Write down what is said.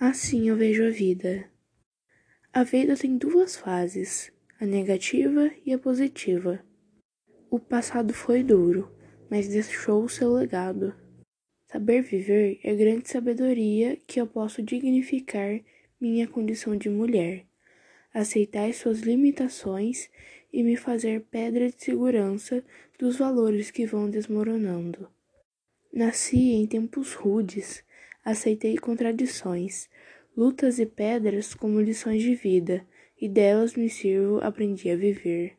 Assim eu vejo a vida. A vida tem duas fases, a negativa e a positiva. O passado foi duro, mas deixou o seu legado. Saber viver é grande sabedoria que eu posso dignificar minha condição de mulher, aceitar suas limitações e me fazer pedra de segurança dos valores que vão desmoronando. Nasci em tempos rudes, aceitei contradições, lutas e pedras como lições de vida, e delas me sirvo, aprendi a viver.